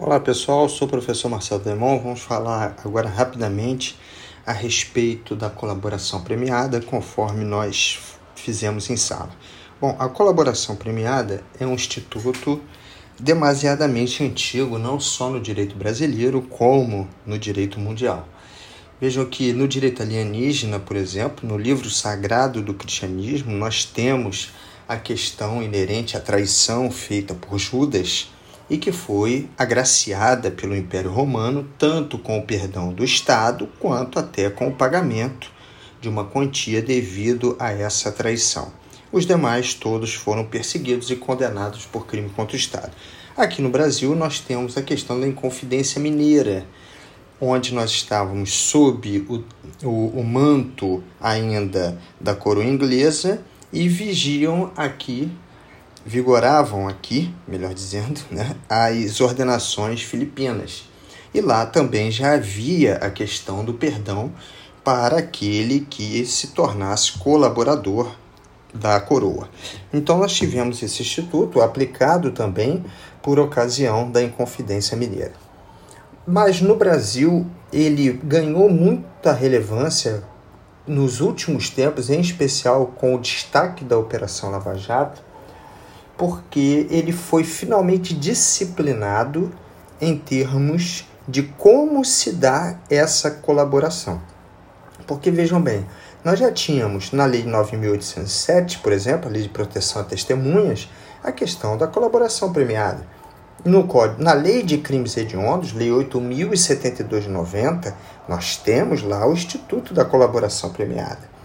Olá pessoal, sou o professor Marcelo Demon. Vamos falar agora rapidamente a respeito da colaboração premiada, conforme nós fizemos em sala. Bom, a colaboração premiada é um instituto demasiadamente antigo, não só no direito brasileiro, como no direito mundial. Vejam que no direito alienígena, por exemplo, no livro sagrado do cristianismo, nós temos a questão inerente à traição feita por Judas e que foi agraciada pelo Império Romano tanto com o perdão do Estado quanto até com o pagamento de uma quantia devido a essa traição. Os demais todos foram perseguidos e condenados por crime contra o Estado. Aqui no Brasil nós temos a questão da Inconfidência Mineira, onde nós estávamos sob o, o, o manto ainda da coroa inglesa e vigiam aqui vigoravam aqui, melhor dizendo, né, as ordenações filipinas. E lá também já havia a questão do perdão para aquele que se tornasse colaborador da coroa. Então nós tivemos esse instituto aplicado também por ocasião da Inconfidência Mineira. Mas no Brasil ele ganhou muita relevância nos últimos tempos, em especial com o destaque da Operação Lava Jato, porque ele foi finalmente disciplinado em termos de como se dá essa colaboração. Porque vejam bem, nós já tínhamos na Lei 9.807, por exemplo, a Lei de Proteção a Testemunhas, a questão da colaboração premiada. No código, na Lei de Crimes Hediondos, Lei 8.072 de 90, nós temos lá o Instituto da Colaboração Premiada.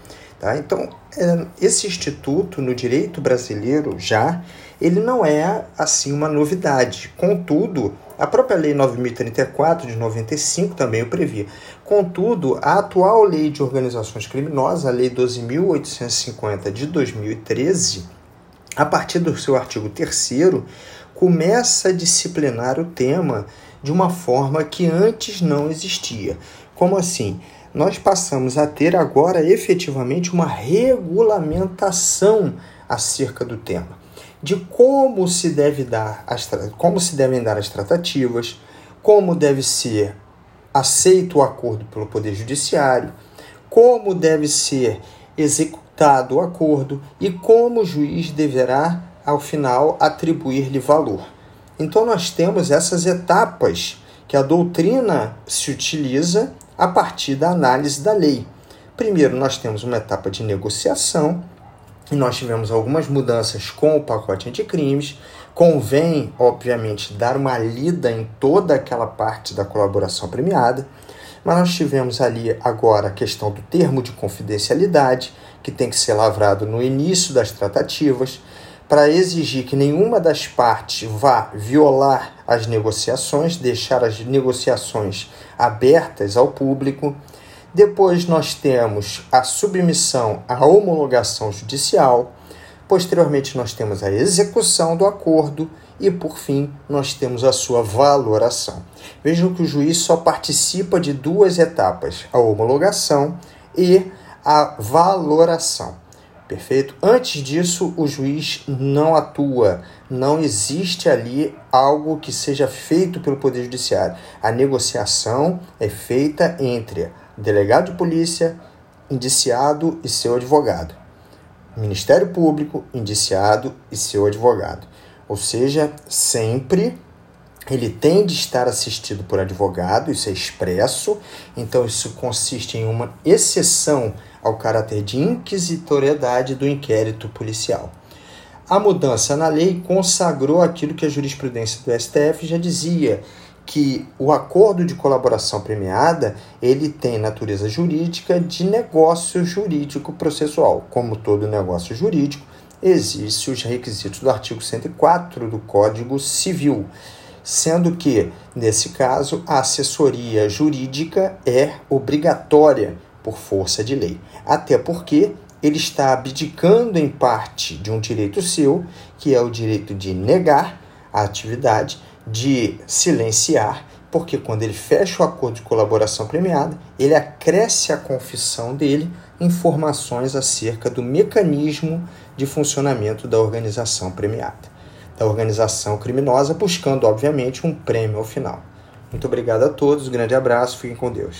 Tá? Então, é, esse instituto no direito brasileiro já, ele não é assim uma novidade. Contudo, a própria Lei 9.034 de 95 também o previa. Contudo, a atual Lei de Organizações Criminosas, a Lei 12.850 de 2013, a partir do seu artigo 3 começa a disciplinar o tema de uma forma que antes não existia. Como assim? Nós passamos a ter agora efetivamente uma regulamentação acerca do tema, de como se deve dar as como se devem dar as tratativas, como deve ser aceito o acordo pelo poder judiciário, como deve ser executado o acordo e como o juiz deverá ao final atribuir-lhe valor. Então nós temos essas etapas que a doutrina se utiliza a partir da análise da lei. Primeiro, nós temos uma etapa de negociação, e nós tivemos algumas mudanças com o pacote anticrimes. Convém, obviamente, dar uma lida em toda aquela parte da colaboração premiada, mas nós tivemos ali agora a questão do termo de confidencialidade, que tem que ser lavrado no início das tratativas, para exigir que nenhuma das partes vá violar as negociações, deixar as negociações abertas ao público. Depois nós temos a submissão à homologação judicial. Posteriormente nós temos a execução do acordo e por fim nós temos a sua valoração. Vejam que o juiz só participa de duas etapas: a homologação e a valoração. Perfeito? Antes disso, o juiz não atua, não existe ali algo que seja feito pelo Poder Judiciário. A negociação é feita entre delegado de polícia, indiciado e seu advogado. Ministério Público, indiciado e seu advogado. Ou seja, sempre ele tem de estar assistido por advogado, isso é expresso, então isso consiste em uma exceção ao caráter de inquisitoriedade do inquérito policial. A mudança na lei consagrou aquilo que a jurisprudência do STF já dizia, que o acordo de colaboração premiada ele tem natureza jurídica de negócio jurídico processual. Como todo negócio jurídico, existem os requisitos do artigo 104 do Código Civil, sendo que, nesse caso, a assessoria jurídica é obrigatória por força de lei. Até porque ele está abdicando em parte de um direito seu, que é o direito de negar a atividade, de silenciar, porque quando ele fecha o acordo de colaboração premiada, ele acresce à confissão dele informações acerca do mecanismo de funcionamento da organização premiada. Da organização criminosa, buscando, obviamente, um prêmio ao final. Muito obrigado a todos, grande abraço, fiquem com Deus.